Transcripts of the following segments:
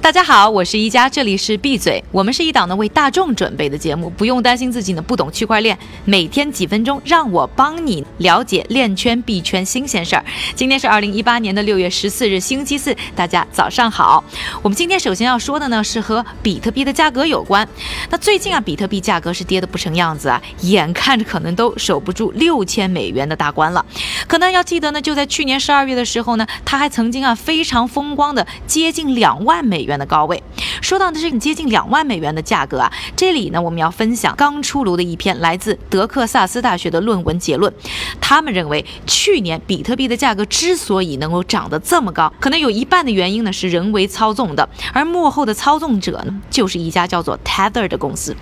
大家好，我是一加，这里是闭嘴。我们是一档呢为大众准备的节目，不用担心自己呢不懂区块链。每天几分钟，让我帮你了解链圈币圈新鲜事儿。今天是二零一八年的六月十四日，星期四，大家早上好。我们今天首先要说的呢是和比特币的价格有关。那最近啊，比特币价格是跌得不成样子啊，眼看着可能都守不住六千美元的大关了。可能要记得呢，就在去年十二月的时候呢，它还曾经啊非常风光的接近两万美元。元的高位，说到的是接近两万美元的价格啊，这里呢我们要分享刚出炉的一篇来自德克萨斯大学的论文结论。他们认为，去年比特币的价格之所以能够涨得这么高，可能有一半的原因呢是人为操纵的，而幕后的操纵者呢就是一家叫做 Tether 的公司。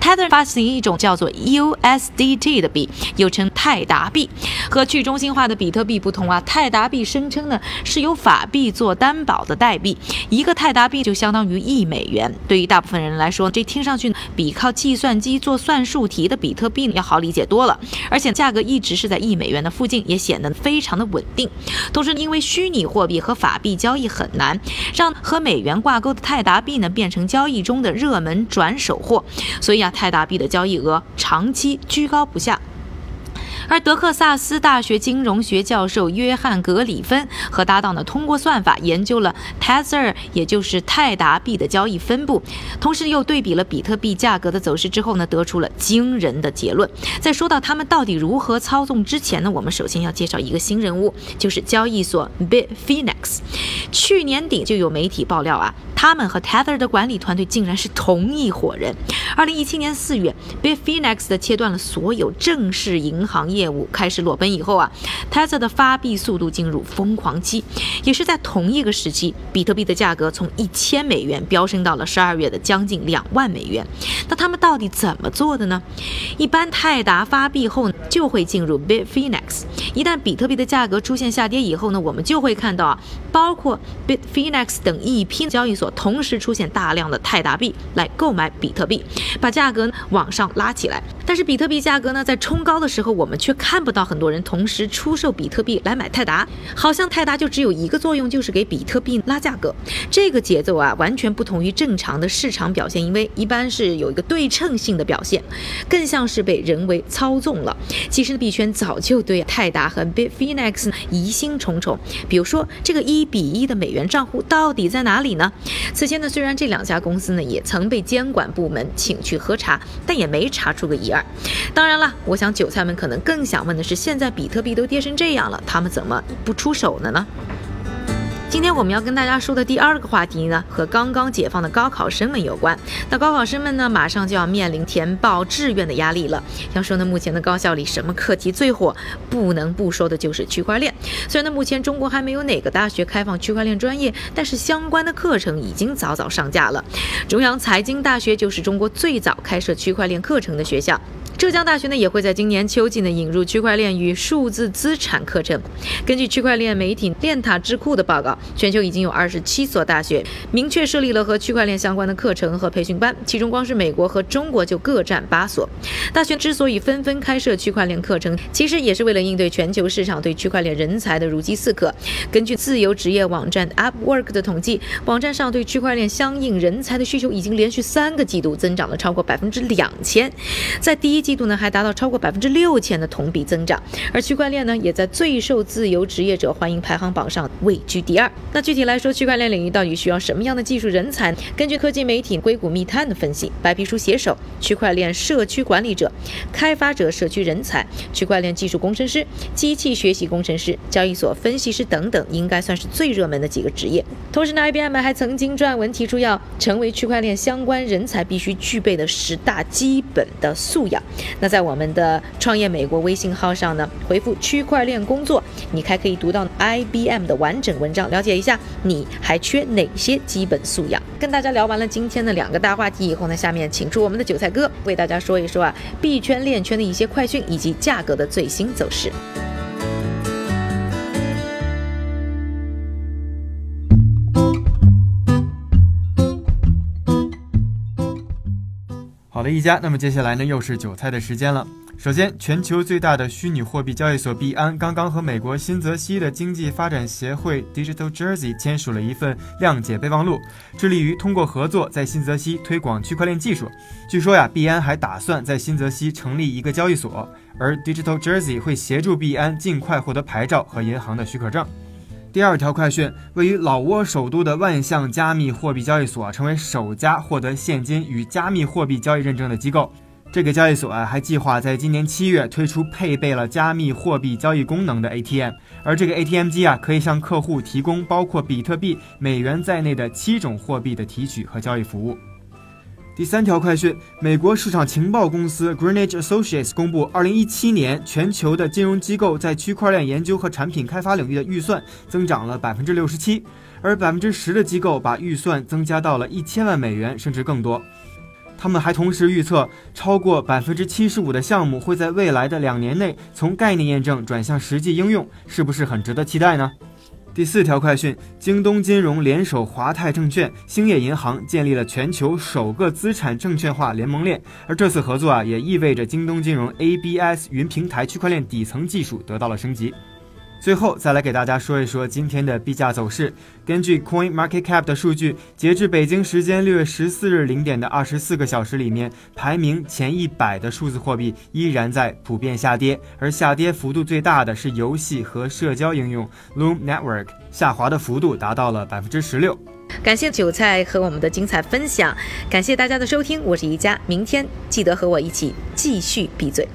Tether 发行一种叫做 USDT 的币，又称泰达币。和去中心化的比特币不同啊，泰达币声称呢是由法币做担保的代币，一个泰达币。就相当于一美元。对于大部分人来说，这听上去比靠计算机做算术题的比特币要好理解多了。而且价格一直是在一美元的附近，也显得非常的稳定。同时，因为虚拟货币和法币交易很难，让和美元挂钩的泰达币呢变成交易中的热门转手货，所以啊，泰达币的交易额长期居高不下。而德克萨斯大学金融学教授约翰·格里芬和搭档呢，通过算法研究了 Tether，也就是泰达币的交易分布，同时又对比了比特币价格的走势之后呢，得出了惊人的结论。在说到他们到底如何操纵之前呢，我们首先要介绍一个新人物，就是交易所 Bitfinex。去年底就有媒体爆料啊，他们和 Tether 的管理团队竟然是同一伙人。二零一七年四月，Bitfinex 的切断了所有正式银行业。业务开始裸奔以后啊，Tesla 的发币速度进入疯狂期，也是在同一个时期，比特币的价格从一千美元飙升到了十二月的将近两万美元。那他们到底怎么做的呢？一般泰达发币后就会进入 Bitfinex，一旦比特币的价格出现下跌以后呢，我们就会看到啊，包括 Bitfinex 等一批交易所同时出现大量的泰达币来购买比特币，把价格往上拉起来。但是比特币价格呢，在冲高的时候，我们却看不到很多人同时出售比特币来买泰达，好像泰达就只有一个作用，就是给比特币拉价格。这个节奏啊，完全不同于正常的市场表现，因为一般是有一个对称性的表现，更像是被人为操纵了。其实币圈早就对泰达和 Bitfinex 疑心重重，比如说这个一比一的美元账户到底在哪里呢？此前呢，虽然这两家公司呢也曾被监管部门请去核查，但也没查出个一二。当然了，我想韭菜们可能更。想问的是，现在比特币都跌成这样了，他们怎么不出手了呢？今天我们要跟大家说的第二个话题呢，和刚刚解放的高考生们有关。那高考生们呢，马上就要面临填报志愿的压力了。要说呢，目前的高校里什么课题最火？不能不说的就是区块链。虽然呢，目前中国还没有哪个大学开放区块链专业，但是相关的课程已经早早上架了。中央财经大学就是中国最早开设区块链课程的学校。浙江大学呢也会在今年秋季呢引入区块链与数字资产课程。根据区块链媒体链塔智库的报告，全球已经有二十七所大学明确设立了和区块链相关的课程和培训班，其中光是美国和中国就各占八所。大学之所以纷纷开设区块链课程，其实也是为了应对全球市场对区块链人才的如饥似渴。根据自由职业网站 Upwork 的统计，网站上对区块链相应人才的需求已经连续三个季度增长了超过百分之两千，在第一。季度呢还达到超过百分之六千的同比增长，而区块链呢也在最受自由职业者欢迎排行榜上位居第二。那具体来说，区块链领域到底需要什么样的技术人才？根据科技媒体硅谷密探的分析，白皮书写手、区块链社区管理者、开发者社区人才、区块链技术工程师、机器学习工程师、交易所分析师等等，应该算是最热门的几个职业。同时呢，IBM 还曾经撰文提出，要成为区块链相关人才必须具备的十大基本的素养。那在我们的创业美国微信号上呢，回复区块链工作，你还可以读到 IBM 的完整文章，了解一下你还缺哪些基本素养。跟大家聊完了今天的两个大话题以后呢，下面请出我们的韭菜哥为大家说一说啊币圈链圈的一些快讯以及价格的最新走势。好的，一家，那么接下来呢，又是韭菜的时间了。首先，全球最大的虚拟货币交易所币安刚刚和美国新泽西的经济发展协会 Digital Jersey 签署了一份谅解备忘录，致力于通过合作在新泽西推广区块链技术。据说呀，币安还打算在新泽西成立一个交易所，而 Digital Jersey 会协助币安尽快获得牌照和银行的许可证。第二条快讯，位于老挝首都的万象加密货币交易所成为首家获得现金与加密货币交易认证的机构。这个交易所啊，还计划在今年七月推出配备了加密货币交易功能的 ATM，而这个 ATM 机啊，可以向客户提供包括比特币、美元在内的七种货币的提取和交易服务。第三条快讯，美国市场情报公司 Greenwich Associates 公布，二零一七年全球的金融机构在区块链研究和产品开发领域的预算增长了百分之六十七，而百分之十的机构把预算增加到了一千万美元甚至更多。他们还同时预测，超过百分之七十五的项目会在未来的两年内从概念验证转向实际应用，是不是很值得期待呢？第四条快讯：京东金融联手华泰证券、兴业银行，建立了全球首个资产证券化联盟链。而这次合作啊，也意味着京东金融 ABS 云平台区块链底层技术得到了升级。最后再来给大家说一说今天的币价走势。根据 Coin Market Cap 的数据，截至北京时间六月十四日零点的二十四个小时里面，排名前一百的数字货币依然在普遍下跌，而下跌幅度最大的是游戏和社交应用 Loom Network，下滑的幅度达到了百分之十六。感谢韭菜和我们的精彩分享，感谢大家的收听，我是宜佳，明天记得和我一起继续闭嘴。